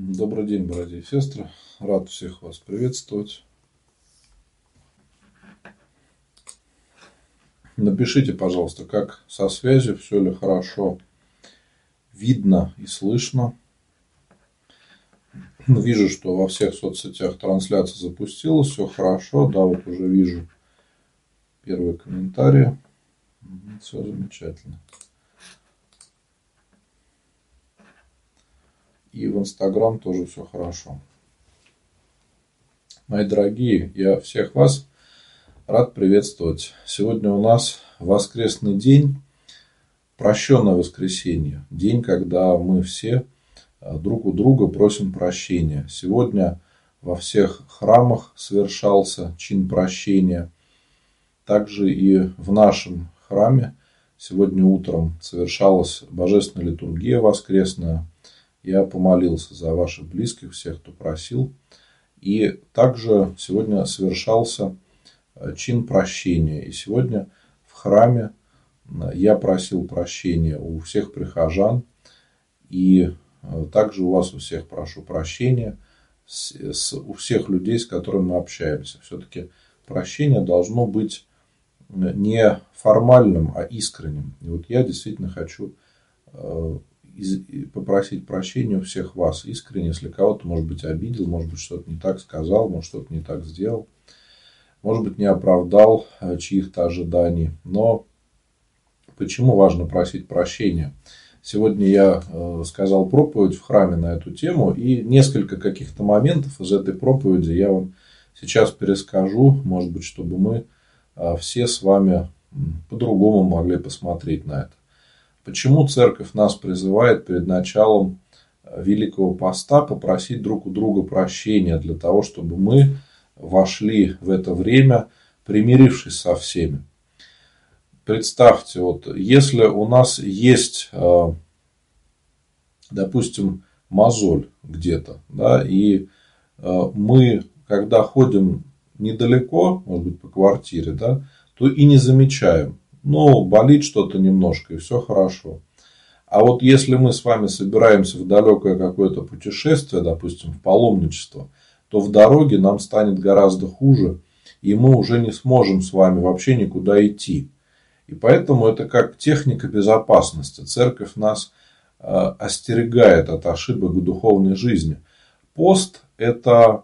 Добрый день, братья и сестры. Рад всех вас приветствовать. Напишите, пожалуйста, как со связью, все ли хорошо видно и слышно. Вижу, что во всех соцсетях трансляция запустилась, все хорошо. Да, вот уже вижу первые комментарии. Все замечательно. И в Инстаграм тоже все хорошо. Мои дорогие, я всех вас рад приветствовать. Сегодня у нас воскресный день, прощенное воскресенье. День, когда мы все э, друг у друга просим прощения. Сегодня во всех храмах совершался чин прощения. Также и в нашем храме сегодня утром совершалась божественная литургия воскресная – я помолился за ваших близких, всех, кто просил. И также сегодня совершался э, чин прощения. И сегодня в храме э, я просил прощения у всех прихожан. И э, также у вас у всех прошу прощения с, с, у всех людей, с которыми мы общаемся. Все-таки прощение должно быть не формальным, а искренним. И вот я действительно хочу попросить прощения у всех вас искренне, если кого-то, может быть, обидел, может быть, что-то не так сказал, может, что-то не так сделал, может быть, не оправдал э, чьих-то ожиданий. Но почему важно просить прощения? Сегодня я э, сказал проповедь в храме на эту тему, и несколько каких-то моментов из этой проповеди я вам сейчас перескажу, может быть, чтобы мы э, все с вами по-другому могли посмотреть на это. Почему церковь нас призывает перед началом э, Великого Поста попросить друг у друга прощения для того, чтобы мы вошли в это время, примирившись со всеми. Представьте, вот если у нас есть, э, допустим, мозоль где-то, да, и э, мы, когда ходим недалеко, может быть, по квартире, да, то и не замечаем, ну, болит что-то немножко, и все хорошо. А вот если мы с вами собираемся в далекое какое-то путешествие, допустим, в паломничество, то в дороге нам станет гораздо хуже, и мы уже не сможем с вами вообще никуда идти. И поэтому это как техника безопасности. Церковь нас э, остерегает от ошибок духовной жизни. Пост – это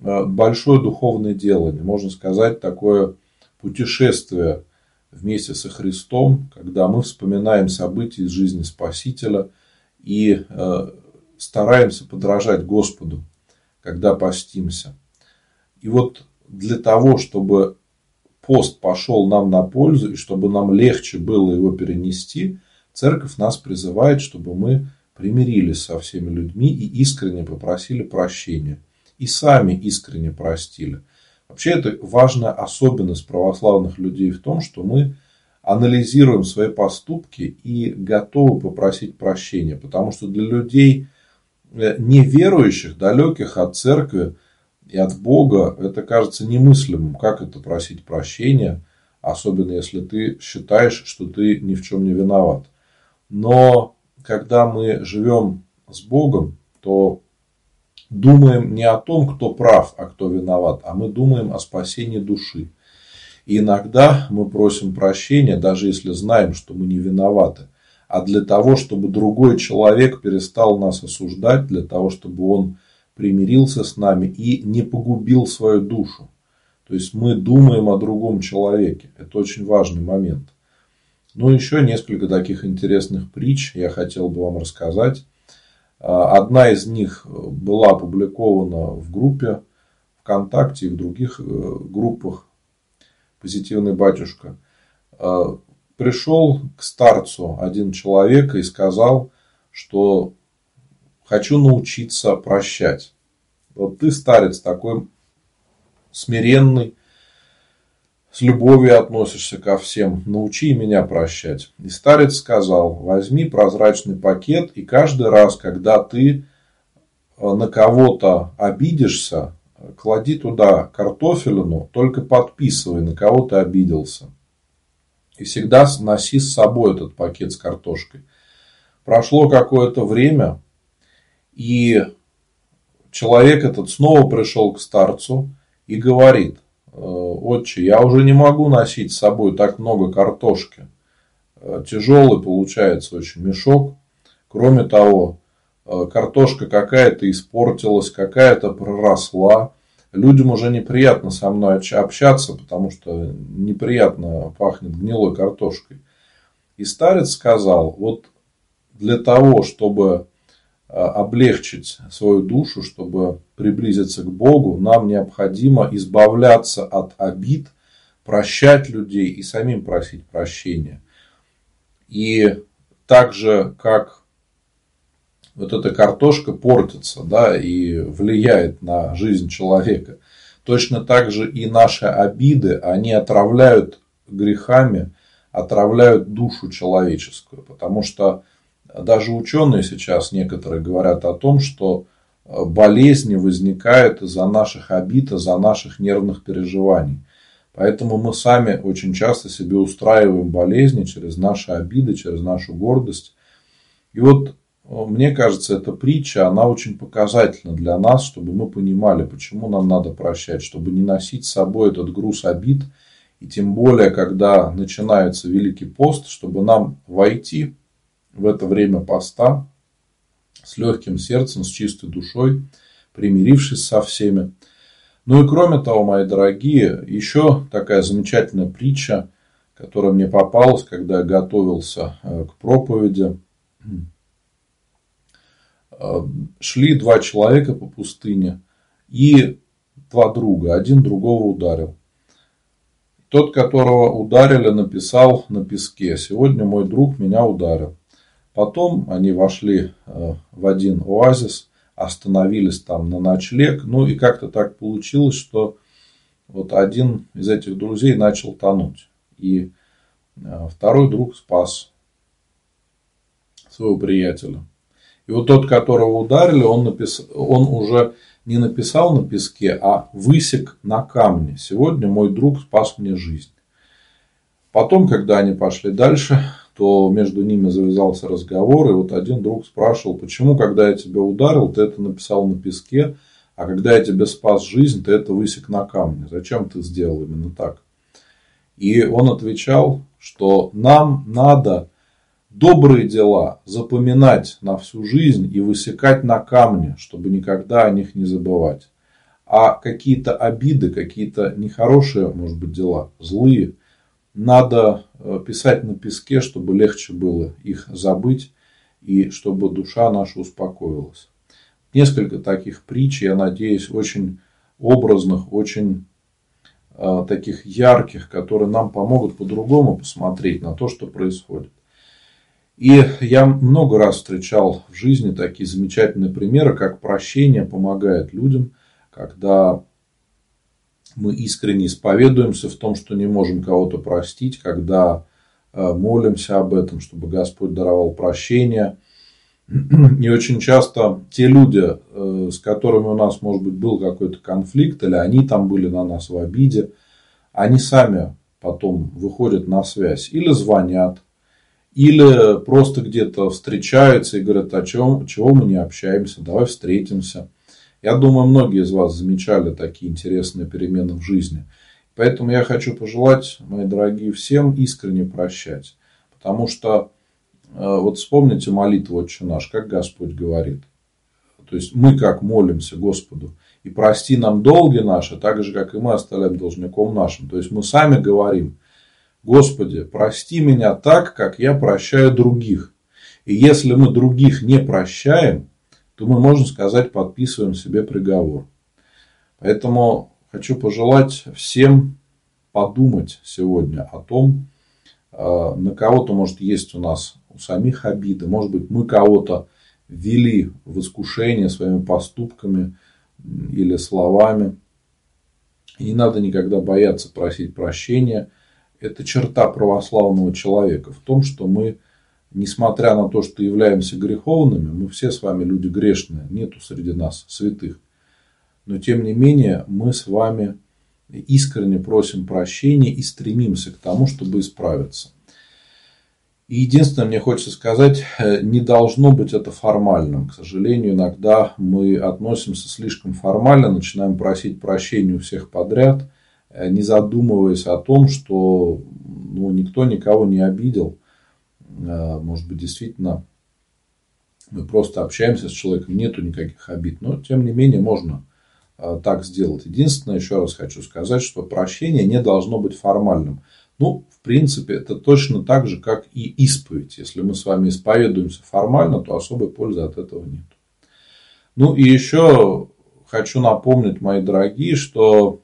э, большое духовное делание, можно сказать, такое путешествие вместе со Христом, когда мы вспоминаем события из жизни Спасителя и э, стараемся подражать Господу, когда постимся. И вот для того, чтобы пост пошел нам на пользу и чтобы нам легче было его перенести, церковь нас призывает, чтобы мы примирились со всеми людьми и искренне попросили прощения. И сами искренне простили. Вообще это важная особенность православных людей в том, что мы анализируем свои поступки и готовы попросить прощения. Потому что для людей э, неверующих, далеких от церкви и от Бога, это кажется немыслимым. Как это просить прощения, особенно если ты считаешь, что ты ни в чем не виноват. Но когда мы живем с Богом, то думаем не о том, кто прав, а кто виноват, а мы думаем о спасении души. И иногда мы просим прощения, даже если знаем, что мы не виноваты, а для того, чтобы другой человек перестал нас осуждать, для того, чтобы он примирился с нами и не погубил свою душу. То есть мы думаем о другом человеке. Это очень важный момент. Ну, еще несколько таких интересных притч я хотел бы вам рассказать. А, одна из них была опубликована в группе ВКонтакте и в других э, группах «Позитивный батюшка». А, пришел к старцу один человек и сказал, что хочу научиться прощать. Вот ты, старец, такой смиренный, с любовью относишься ко всем, научи меня прощать. И старец сказал, возьми прозрачный пакет, и каждый раз, когда ты э, на кого-то обидишься, клади туда картофелину, только подписывай, на кого ты обиделся. И всегда носи с собой этот пакет с картошкой. Прошло какое-то время, и человек этот снова пришел к старцу и говорит, отче, я уже не могу носить с собой так много картошки. Тяжелый получается очень мешок. Кроме того, картошка какая-то испортилась, какая-то проросла. Людям уже неприятно со мной общаться, потому что неприятно пахнет гнилой картошкой. И старец сказал, вот для того, чтобы облегчить свою душу, чтобы приблизиться к Богу, нам необходимо избавляться от обид, прощать людей и самим просить прощения. И так же, как вот эта картошка портится да, и влияет на жизнь человека, точно так же и наши обиды, они отравляют грехами, отравляют душу человеческую. Потому что даже ученые сейчас некоторые говорят о том, что э, болезни возникают из-за наших обид, из-за наших нервных переживаний. Поэтому мы сами очень часто себе устраиваем болезни через наши обиды, через нашу гордость. И вот э, мне кажется, эта притча, она очень показательна для нас, чтобы мы понимали, почему нам надо прощать, чтобы не носить с собой этот груз обид, и тем более, когда начинается Великий пост, чтобы нам войти в это время поста с легким сердцем, с чистой душой, примирившись со всеми. Ну и кроме того, мои дорогие, еще такая замечательная притча, которая мне попалась, когда я готовился э, к проповеди. Э, шли два человека по пустыне и два друга. Один другого ударил. Тот, которого ударили, написал на песке. Сегодня мой друг меня ударил. Потом они вошли э, в один оазис, остановились там на ночлег. Ну и как-то так получилось, что вот один из этих друзей начал тонуть. И э, второй друг спас своего приятеля. И вот тот, которого ударили, он, напис... он уже не написал на песке, а высек на камне. Сегодня мой друг спас мне жизнь. Потом, когда они пошли дальше, то между ними завязался разговор, и вот один друг спрашивал, почему, когда я тебя ударил, ты это написал на песке, а когда я тебе спас жизнь, ты это высек на камне. Зачем ты сделал именно так? И он отвечал, что нам надо добрые дела запоминать на всю жизнь и высекать на камне, чтобы никогда о них не забывать. А какие-то обиды, какие-то нехорошие, может быть, дела, злые, надо э, писать на песке, чтобы легче было их забыть и чтобы душа наша успокоилась. Несколько таких притч, я надеюсь, очень образных, очень э, таких ярких, которые нам помогут по-другому посмотреть на то, что происходит. И я много раз встречал в жизни такие замечательные примеры, как прощение помогает людям, когда мы искренне исповедуемся в том, что не можем кого-то простить, когда э, молимся об этом, чтобы Господь даровал прощение. И очень часто те люди, э, с которыми у нас, может быть, был какой-то конфликт, или они там были на нас в обиде, они сами потом выходят на связь или звонят, или просто где-то встречаются и говорят, о чем, чего мы не общаемся, давай встретимся. Я думаю, многие из вас замечали такие интересные перемены в жизни. Поэтому я хочу пожелать, мои дорогие, всем искренне прощать. Потому что, э, вот вспомните молитву «Отче наш», как Господь говорит. То есть, мы как молимся Господу. И прости нам долги наши, так же, как и мы оставляем должником нашим. То есть, мы сами говорим, Господи, прости меня так, как я прощаю других. И если мы других не прощаем, то мы, можно сказать, подписываем себе приговор. Поэтому хочу пожелать всем подумать сегодня о том, э, на кого-то, может, есть у нас у самих обиды, может быть, мы кого-то ввели в искушение своими поступками или словами. И не надо никогда бояться просить прощения. Это черта православного человека в том, что мы несмотря на то, что являемся греховными, мы все с вами люди грешные, нету среди нас святых. Но тем не менее мы с вами искренне просим прощения и стремимся к тому, чтобы исправиться. И единственное, мне хочется сказать, э, не должно быть это формальным. К сожалению, иногда мы относимся слишком формально, начинаем просить прощения у всех подряд, э, не задумываясь о том, что ну, никто никого не обидел. Э, может быть, действительно, мы просто общаемся с человеком, нету никаких обид. Но, тем не менее, можно так сделать. Единственное, еще раз хочу сказать, что прощение не должно быть формальным. Ну, в принципе, это точно так же, как и исповедь. Если мы с вами исповедуемся формально, то особой пользы от этого нет. Ну и еще хочу напомнить, мои дорогие, что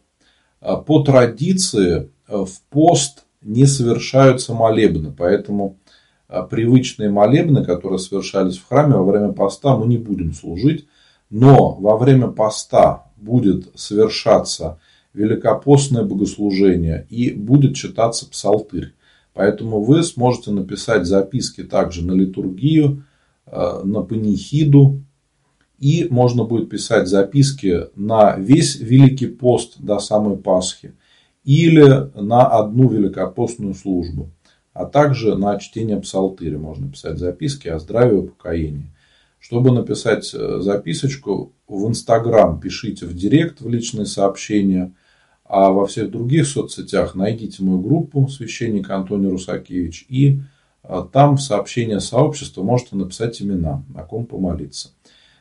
а, по традиции а, в пост не совершаются молебны. Поэтому а, привычные молебны, которые совершались в храме во время поста, мы не будем служить. Но во время поста будет совершаться великопостное богослужение и будет читаться псалтырь. Поэтому вы сможете написать записки также на литургию, э, на панихиду, и можно будет писать записки на весь Великий пост до самой Пасхи или на одну великопостную службу, а также на чтение псалтыря можно писать записки о здравии и покоении. Чтобы написать э, записочку, в Инстаграм пишите в директ в личные сообщения – а во всех других соцсетях найдите мою группу «Священник Антоний Русакевич» и а, там в сообщение сообщества можете написать имена, о ком помолиться.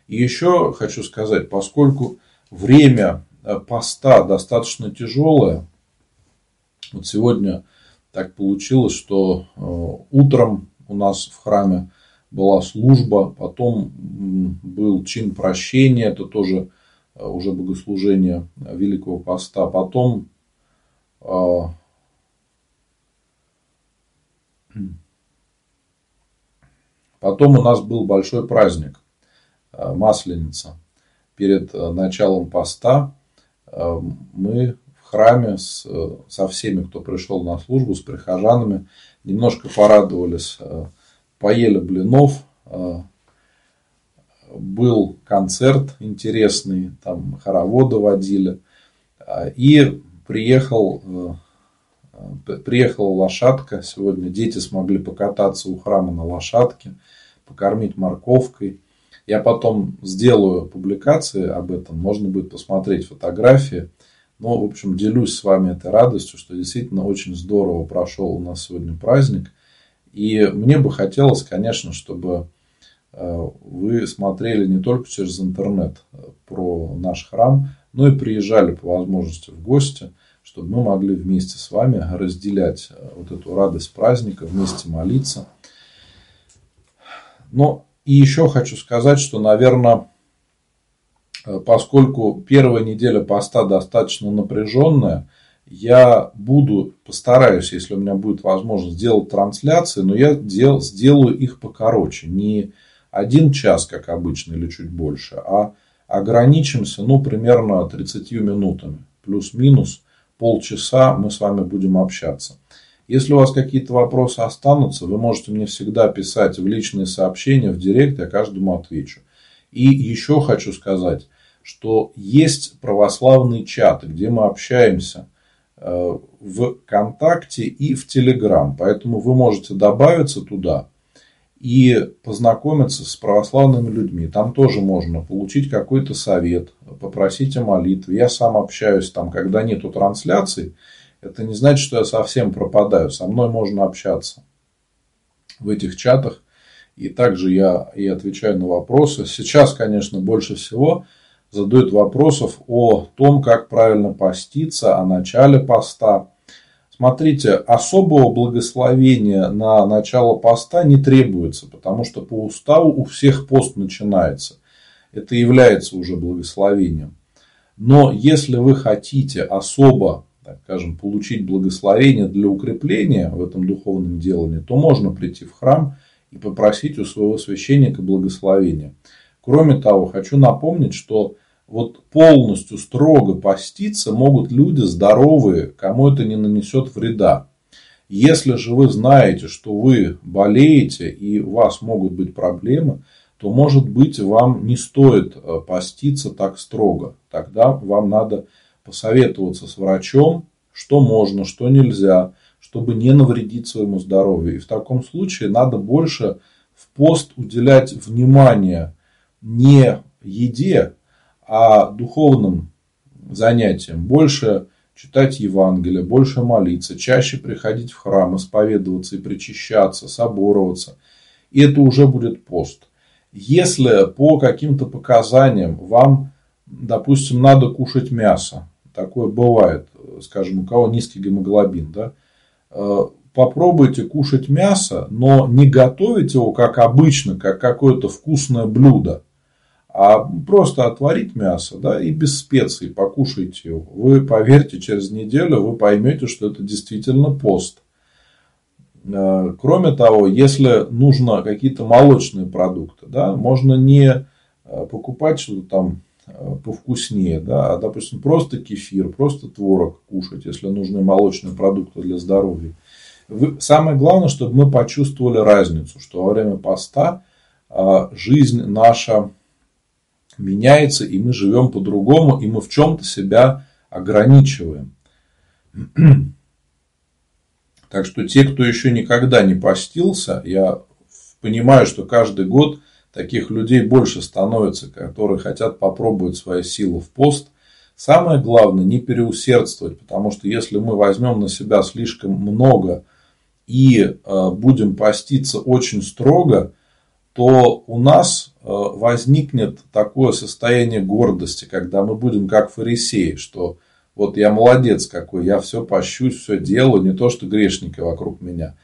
И еще хочу сказать, поскольку время а, поста достаточно тяжелое, вот сегодня так получилось, что а, утром у нас в храме была служба, потом был чин прощения, это тоже Э, уже богослужения Великого Поста. Потом э, Потом у нас был большой праздник, э, Масленица. Перед началом поста мы храме с, со всеми, кто пришел на службу, с прихожанами, немножко порадовались, поели блинов, был концерт интересный, там хороводы водили. А, и приехал, э, приехала лошадка. Сегодня дети смогли покататься у храма на лошадке, покормить морковкой. Я потом сделаю публикации об этом, можно будет посмотреть фотографии. Но, в общем, делюсь с вами этой радостью, что действительно очень здорово прошел у нас сегодня праздник. И мне бы хотелось, конечно, чтобы Э, вы смотрели не только через интернет э, про наш храм, но и приезжали по возможности в гости, чтобы мы могли вместе с вами разделять э, вот эту радость праздника, вместе молиться. Но и еще хочу сказать, что, наверное, поскольку первая неделя поста достаточно напряженная, я буду, постараюсь, если у меня будет возможность, сделать трансляции, но я сделаю их покороче. Не один час, как обычно, или чуть больше, а ограничимся, ну, примерно 30 минутами. Плюс-минус полчаса мы с вами будем общаться. Если у вас какие-то вопросы останутся, вы можете мне всегда писать в личные сообщения, в директ, я каждому отвечу. И еще хочу сказать, что есть православные чаты, где мы общаемся э, в ВКонтакте и в Телеграм. Поэтому вы можете добавиться туда и познакомиться с православными людьми. Там тоже можно получить какой-то совет, попросить о молитве. Я сам общаюсь там, когда нету трансляций. Это не значит, что я совсем пропадаю. Со мной можно общаться в этих чатах. И также я и отвечаю на вопросы. Сейчас, конечно, больше всего задают вопросов о том, как правильно поститься, о начале поста. Смотрите, особого благословения на начало поста не требуется, потому что по уставу у всех пост начинается. Это является уже благословением. Но если вы хотите особо, так скажем, получить благословение для укрепления в этом духовном делании, то можно прийти в храм и попросить у своего священника благословения. Кроме того, хочу напомнить, что вот полностью строго поститься могут люди здоровые, кому это не нанесет вреда. Если же вы знаете, что вы болеете и у вас могут быть проблемы, то может быть вам не стоит э, поститься так строго. Тогда вам надо посоветоваться с врачом, что можно, что нельзя, чтобы не навредить своему здоровью. И в таком случае надо больше в пост уделять внимание не еде, а духовным занятиям. Больше читать Евангелие, больше молиться, чаще приходить в храм, исповедоваться и причащаться, собороваться. И это уже будет пост. Если по каким-то показаниям вам, допустим, надо кушать мясо, такое бывает, скажем, у кого низкий гемоглобин, да, э, попробуйте кушать мясо, но не готовить его как обычно, как какое-то вкусное блюдо, а просто отварить мясо да, и без специй покушайте его. Вы поверьте, через неделю вы поймете, что это действительно пост. Э, кроме того, если нужно какие-то молочные продукты, да, можно не э, покупать что-то там э, повкуснее, да, а, допустим, просто кефир, просто творог кушать, если нужны молочные продукты для здоровья. Самое главное, чтобы мы почувствовали разницу, что во время поста жизнь наша меняется, и мы живем по-другому, и мы в чем-то себя ограничиваем. Так что те, кто еще никогда не постился, я понимаю, что каждый год таких людей больше становится, которые хотят попробовать свои силы в пост. Самое главное не переусердствовать, потому что если мы возьмем на себя слишком много и э, будем поститься очень строго, то у нас возникнет такое состояние гордости, когда мы будем как фарисеи, что вот я молодец какой, я все пощусь, все делаю, не то что грешники вокруг меня.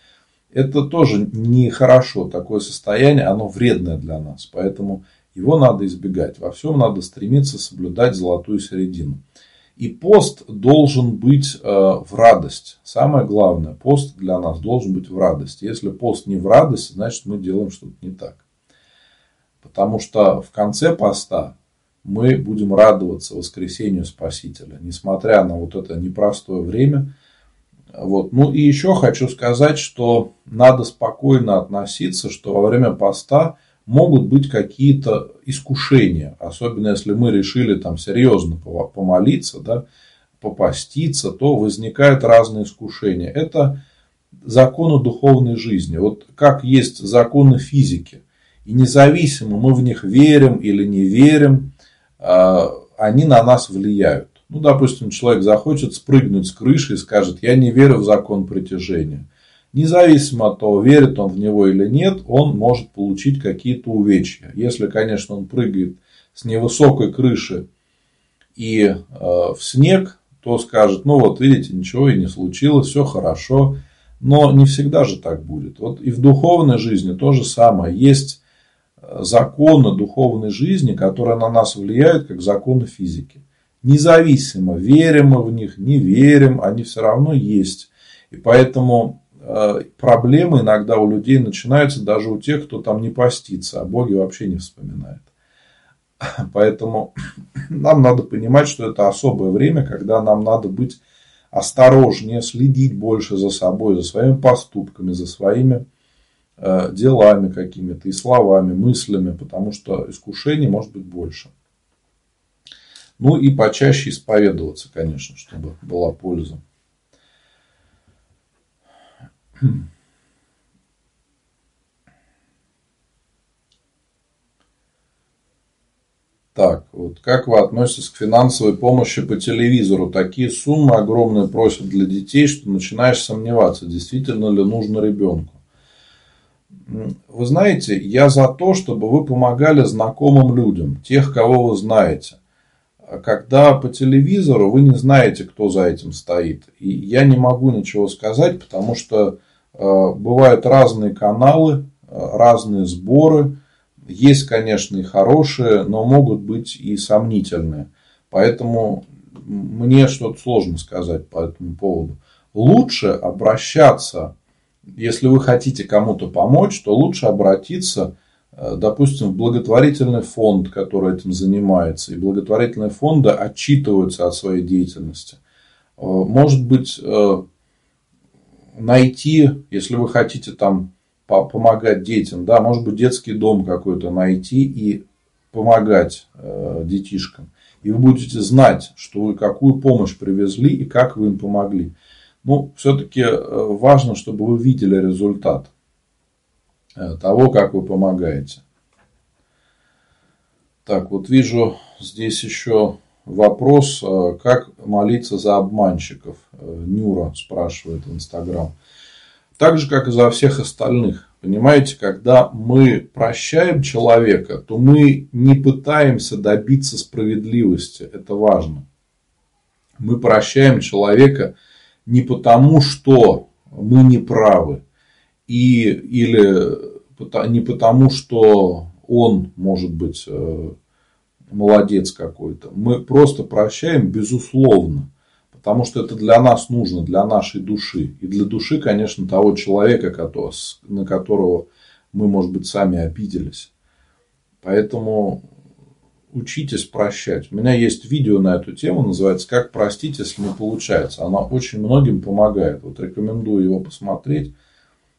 Это тоже нехорошо, такое состояние, оно вредное для нас. Поэтому его надо избегать. Во всем надо стремиться соблюдать золотую середину. И пост должен быть э, в радость. Самое главное, пост для нас должен быть в радость. Если пост не в радость, значит мы делаем что-то не так. Потому что в конце поста мы будем радоваться воскресению Спасителя, несмотря на вот это непростое время. Вот. Ну и еще хочу сказать, что надо спокойно относиться, что во время поста могут быть какие-то искушения, особенно если мы решили там серьезно помолиться, да, попаститься, то возникают разные искушения. Это законы духовной жизни. Вот как есть законы физики. И независимо, мы в них верим или не верим, а, они на нас влияют. Ну, допустим, человек захочет спрыгнуть с крыши и скажет, я не верю в закон притяжения. Независимо от того, верит он в него или нет, он может получить какие-то увечья. Если, конечно, он прыгает с невысокой крыши и э, в снег, то скажет, ну вот видите, ничего и не случилось, все хорошо. Но не всегда же так будет. Вот и в духовной жизни то же самое. Есть законы духовной жизни, которые на нас влияют, как законы физики. Независимо, верим мы в них, не верим, они все равно есть. И поэтому э, проблемы иногда у людей начинаются даже у тех, кто там не постится, а Боге вообще не вспоминает. Поэтому нам надо понимать, что это особое время, когда нам надо быть осторожнее, следить больше за собой, за своими поступками, за своими делами какими-то и словами, мыслями, потому что искушений может быть больше. Ну и почаще исповедоваться, конечно, чтобы была польза. Так, вот как вы относитесь к финансовой помощи по телевизору? Такие суммы огромные просят для детей, что начинаешь сомневаться, действительно ли нужно ребенку. Вы знаете, я за то, чтобы вы помогали знакомым людям, тех, кого вы знаете. Когда по телевизору вы не знаете, кто за этим стоит. И я не могу ничего сказать, потому что э, бывают разные каналы, э, разные сборы. Есть, конечно, и хорошие, но могут быть и сомнительные. Поэтому мне что-то сложно сказать по этому поводу. Лучше обращаться если вы хотите кому-то помочь, то лучше обратиться, э, допустим, в благотворительный фонд, который этим занимается. И благотворительные фонды отчитываются о своей деятельности. Э, может быть, э, найти, если вы хотите там помогать детям, да, может быть, детский дом какой-то найти и помогать детишкам. И вы будете знать, что вы какую помощь привезли и как вы им помогли. Ну, все-таки важно, чтобы вы видели результат того, как вы помогаете. Так, вот вижу здесь еще вопрос, как молиться за обманщиков. Нюра спрашивает в Инстаграм. Так же, как и за всех остальных. Понимаете, когда мы прощаем человека, то мы не пытаемся добиться справедливости. Это важно. Мы прощаем человека не потому, что мы не правы. И, или не потому, что он, может быть, э, молодец какой-то. Мы просто прощаем безусловно. Потому что это для нас нужно, для нашей души. И для души, конечно, того человека, на которого мы, может быть, сами обиделись. Поэтому учитесь прощать. У меня есть видео на эту тему, называется «Как простить, если не получается». Она очень многим помогает. Вот рекомендую его посмотреть.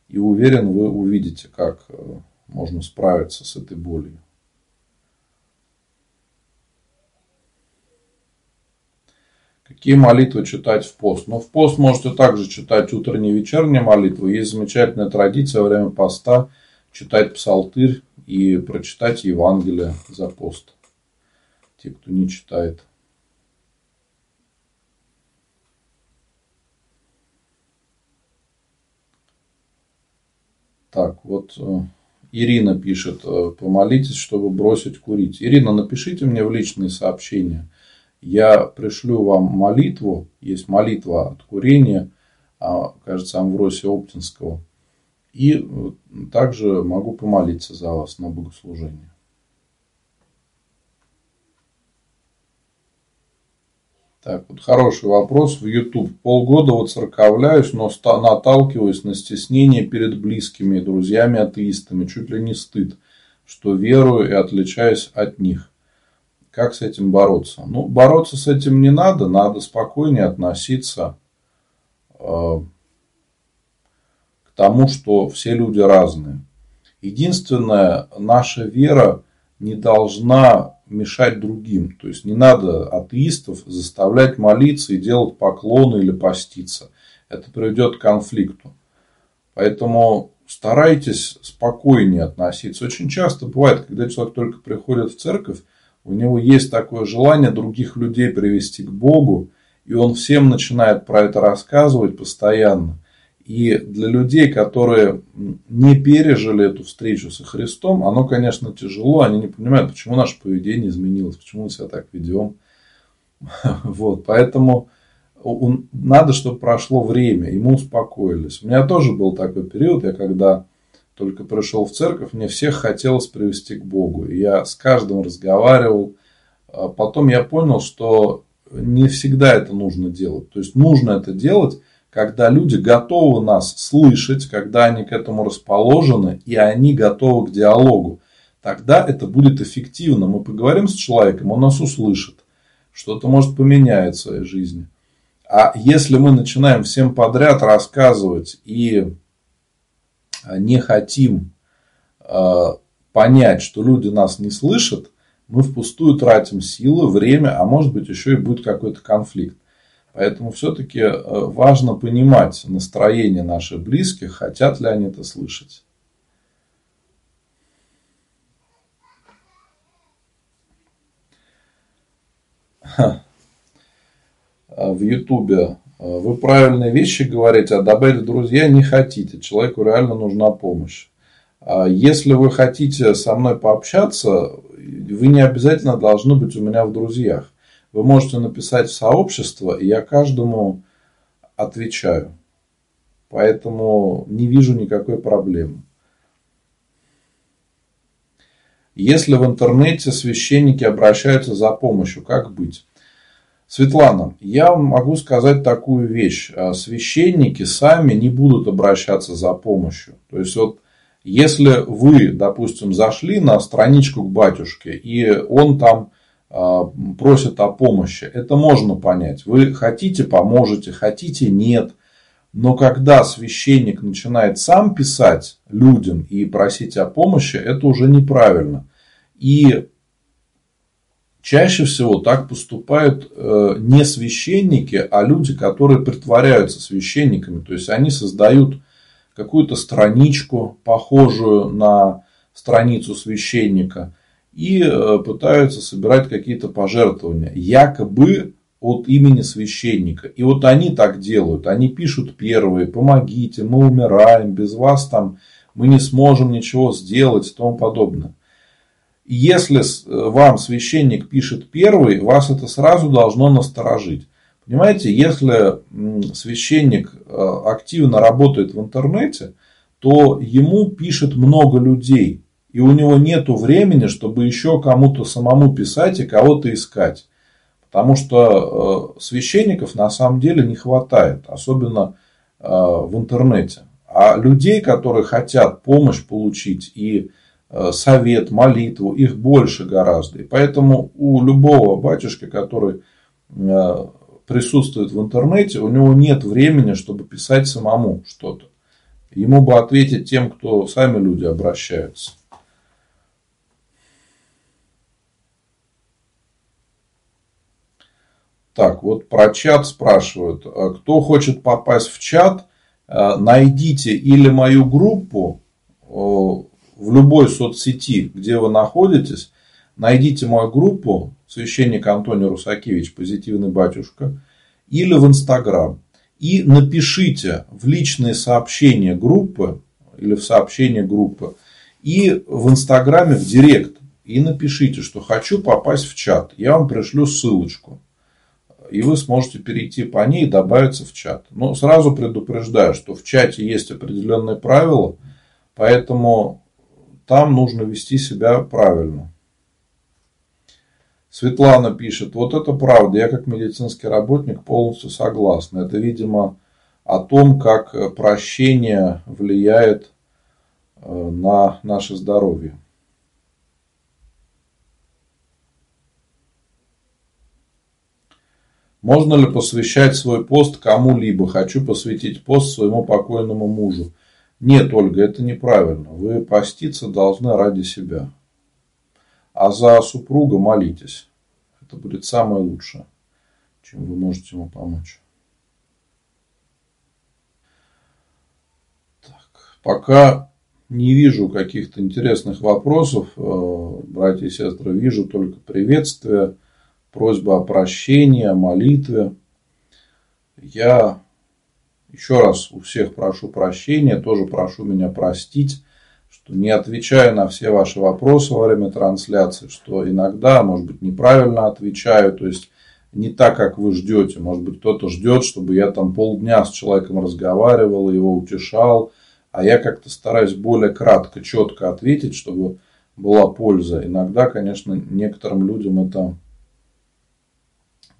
И уверен, вы увидите, как э, можно справиться с этой болью. Какие молитвы читать в пост? Ну, в пост можете также читать утренние и вечерние молитвы. Есть замечательная традиция во время поста читать псалтырь и прочитать Евангелие за пост. Те, кто не читает. Так, вот э, Ирина пишет, э, помолитесь, чтобы бросить курить. Ирина, напишите мне в личные сообщения – я пришлю вам молитву, есть молитва от курения, а, кажется, Амвросия Оптинского. И э, также могу помолиться за вас на богослужение. Так, вот хороший вопрос в YouTube. Полгода вот церковляюсь, но наталкиваюсь на стеснение перед близкими, друзьями, атеистами. Чуть ли не стыд, что верую и отличаюсь от них. Как с этим бороться? Ну, бороться с этим не надо, надо спокойнее относиться э, к тому, что все люди разные. Единственное, наша вера не должна мешать другим. То есть не надо атеистов заставлять молиться и делать поклоны или поститься. Это приведет к конфликту. Поэтому старайтесь спокойнее относиться. Очень часто бывает, когда человек только приходит в церковь, у него есть такое желание других людей привести к Богу, и он всем начинает про это рассказывать постоянно. И для людей, которые не пережили эту встречу со Христом, оно, конечно, тяжело. Они не понимают, почему наше поведение изменилось, почему мы себя так ведем. Вот, поэтому надо, чтобы прошло время, и мы успокоились. У меня тоже был такой период, я когда только пришел в церковь, мне всех хотелось привести к Богу. Я с каждым разговаривал. А потом я понял, что не всегда это нужно делать. То есть нужно это делать, когда люди готовы нас слышать, когда они к этому расположены, и они готовы к диалогу. Тогда это будет эффективно. Мы поговорим с человеком, он нас услышит. Что-то может поменять в своей жизни. А если мы начинаем всем подряд рассказывать и не хотим а, понять, что люди нас не слышат, мы впустую тратим силы, время, а может быть еще и будет какой-то конфликт. Поэтому все-таки э, важно понимать настроение наших близких, хотят ли они это слышать. В Ютубе Э, вы правильные вещи говорите, а добавить друзья не хотите. Человеку реально нужна помощь. А если вы хотите со мной пообщаться, вы не обязательно должны быть у меня в друзьях. Вы можете написать в сообщество, и я каждому отвечаю. Поэтому не вижу никакой проблемы. Если в интернете священники обращаются за помощью, как быть? Светлана, я могу сказать такую вещь. А, священники сами не будут обращаться за помощью. То есть, вот если вы, допустим, зашли на страничку к батюшке, и он там а, просит о помощи, это можно понять. Вы хотите, поможете, хотите, нет. Но когда священник начинает сам писать людям и просить о помощи, это уже неправильно. И Чаще всего так поступают э, не священники, а люди, которые притворяются священниками. То есть они создают какую-то страничку, похожую на страницу священника, и э, пытаются собирать какие-то пожертвования, якобы от имени священника. И вот они так делают. Они пишут первые, помогите, мы умираем, без вас там мы не сможем ничего сделать и тому подобное. если э, вам священник пишет первый, вас это сразу должно насторожить. Понимаете, если священник э, активно работает в интернете, то ему пишет много людей. И у него нет времени, чтобы еще кому-то самому писать и кого-то искать. Потому что э, священников на самом деле не хватает, особенно э, в интернете. А людей, которые хотят помощь получить и совет, молитву, их больше гораздо. И поэтому у любого батюшки, который присутствует в интернете, у него нет времени, чтобы писать самому что-то. Ему бы ответить тем, кто сами люди обращаются. Так, вот про чат спрашивают. А кто хочет попасть в чат, э, найдите или мою группу э, в любой соцсети, где вы находитесь, найдите мою группу священник Антоний Русакевич, позитивный батюшка, или в Инстаграм. И напишите в личные сообщения группы или в сообщение группы и в Инстаграме в Директ. И напишите, что хочу попасть в чат. Я вам пришлю ссылочку. И вы сможете перейти по ней и добавиться в чат. Но сразу предупреждаю, что в чате есть определенные правила, поэтому там нужно вести себя правильно. Светлана пишет, вот это правда, я как медицинский работник полностью согласна. Это, видимо, о том, как прощение влияет э, на наше здоровье. Можно ли посвящать свой пост кому-либо? Хочу посвятить пост своему покойному мужу. Нет, Ольга, это неправильно. Вы поститься должны ради себя а за супруга молитесь. Это будет самое лучшее, чем вы можете ему помочь. Так, пока не вижу каких-то интересных вопросов, э, братья и сестры, вижу только приветствия, просьба о прощении, о молитве. Я еще раз у всех прошу прощения, тоже прошу меня простить что не отвечаю на все ваши вопросы во время трансляции, что иногда, может быть, неправильно отвечаю, то есть не так, как вы ждете. Может быть, кто-то ждет, чтобы я там полдня с человеком разговаривал, его утешал, а я как-то стараюсь более кратко, четко ответить, чтобы была польза. Иногда, конечно, некоторым людям это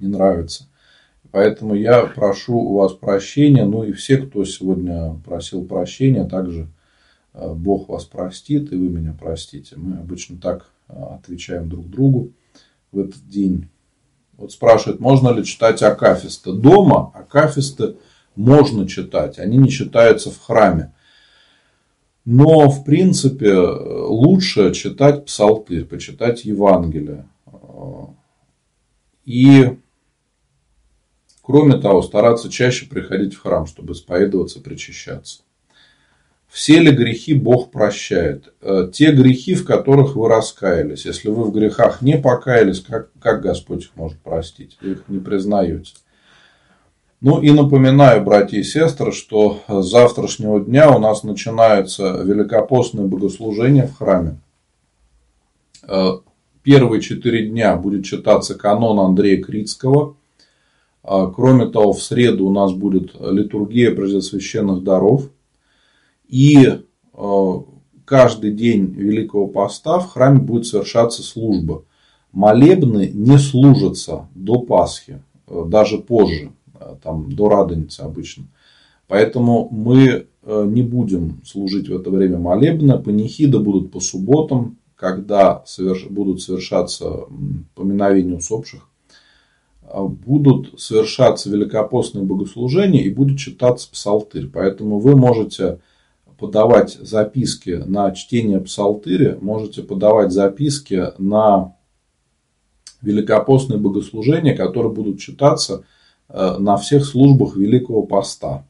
не нравится. Поэтому я прошу у вас прощения, ну и все, кто сегодня просил прощения, также Э, Бог вас простит, и вы меня простите. Мы обычно так э, отвечаем друг другу в этот день. Вот спрашивают, можно ли читать акафисты. Дома акафисты можно читать, они не читаются в храме. Но, в принципе, лучше читать псалтырь, почитать Евангелие. И, кроме того, стараться чаще приходить в храм, чтобы исповедоваться, причащаться. Все ли грехи Бог прощает? Э, те грехи, в которых вы раскаялись. Если вы в грехах не покаялись, как, как Господь их может простить? Вы их не признаете. Ну и напоминаю, братья и сестры, что с завтрашнего дня у нас начинается великопостное богослужение в храме. Э, первые четыре дня будет читаться канон Андрея Критского. Э, кроме того, в среду у нас будет литургия Преосвященных даров – и э, каждый день Великого Поста в храме будет совершаться служба. Молебны не служатся до Пасхи, э, даже позже, э, там, до Радоницы обычно. Поэтому мы не будем служить в это время молебны. Панихиды будут по субботам, когда будут совершаться поминовения усопших. Будут совершаться великопостные богослужения и будет читаться псалтырь. Поэтому вы можете подавать записки на чтение псалтыри, можете подавать записки на великопостные богослужения, которые будут читаться э, на всех службах Великого Поста.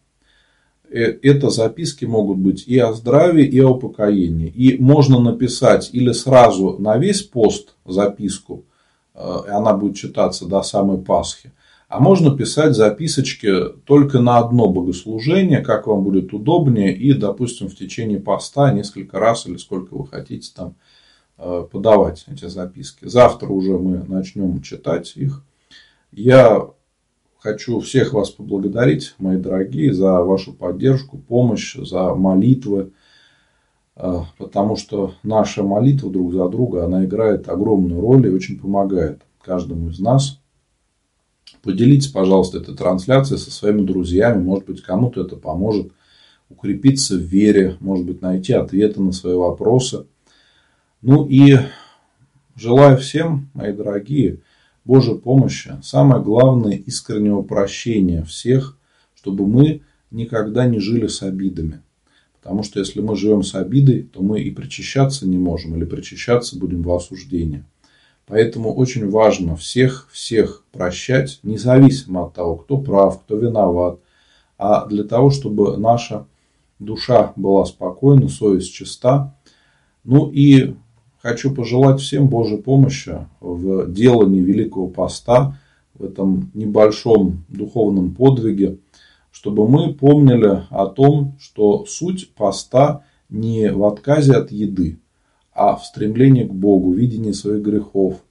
Э, это записки могут быть и о здравии, и о покоении. И можно написать или сразу на весь пост записку, и она будет читаться до самой Пасхи, а можно писать записочки только на одно богослужение, как вам будет удобнее, и, допустим, в течение поста несколько раз или сколько вы хотите там э, подавать эти записки. Завтра уже мы начнем читать их. Я хочу всех вас поблагодарить, мои дорогие, за вашу поддержку, помощь, за молитвы, э, потому что наша молитва друг за друга, она играет огромную роль и очень помогает каждому из нас – Поделитесь, пожалуйста, этой трансляцией со своими друзьями. Может быть, кому-то это поможет укрепиться в вере, может быть, найти ответы на свои вопросы. Ну и желаю всем, мои дорогие, Божьей помощи. Самое главное, искреннего прощения всех, чтобы мы никогда не жили с обидами. Потому что если мы живем с обидой, то мы и причащаться не можем, или причащаться будем в осуждении. Поэтому очень важно всех, всех прощать, независимо от того, кто прав, кто виноват. А для того, чтобы наша душа была спокойна, совесть чиста. Ну и хочу пожелать всем Божьей помощи в делании Великого Поста, в этом небольшом духовном подвиге, чтобы мы помнили о том, что суть поста не в отказе от еды, а в стремлении к Богу, видении своих грехов,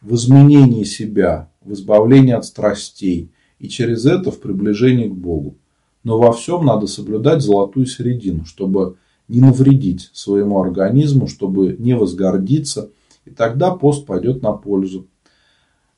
в изменении себя, в избавлении от страстей и через это в приближении к Богу. Но во всем надо соблюдать золотую середину, чтобы не навредить своему организму, чтобы не возгордиться, и тогда пост пойдет на пользу.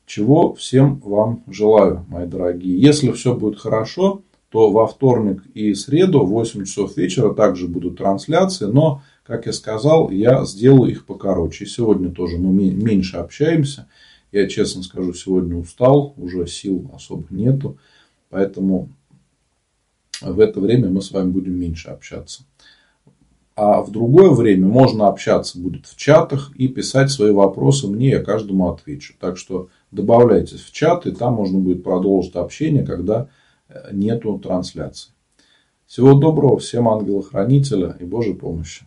Чего всем вам желаю, мои дорогие. Если все будет хорошо, то во вторник и среду в 8 часов вечера также будут трансляции, но как я сказал, я сделаю их покороче. Сегодня тоже мы меньше общаемся. Я честно скажу, сегодня устал, уже сил особо нету. Поэтому в это время мы с вами будем меньше общаться. А в другое время можно общаться будет в чатах и писать свои вопросы мне, я каждому отвечу. Так что добавляйтесь в чат, и там можно будет продолжить общение, когда нету трансляции. Всего доброго, всем ангела-хранителя и Божьей помощи.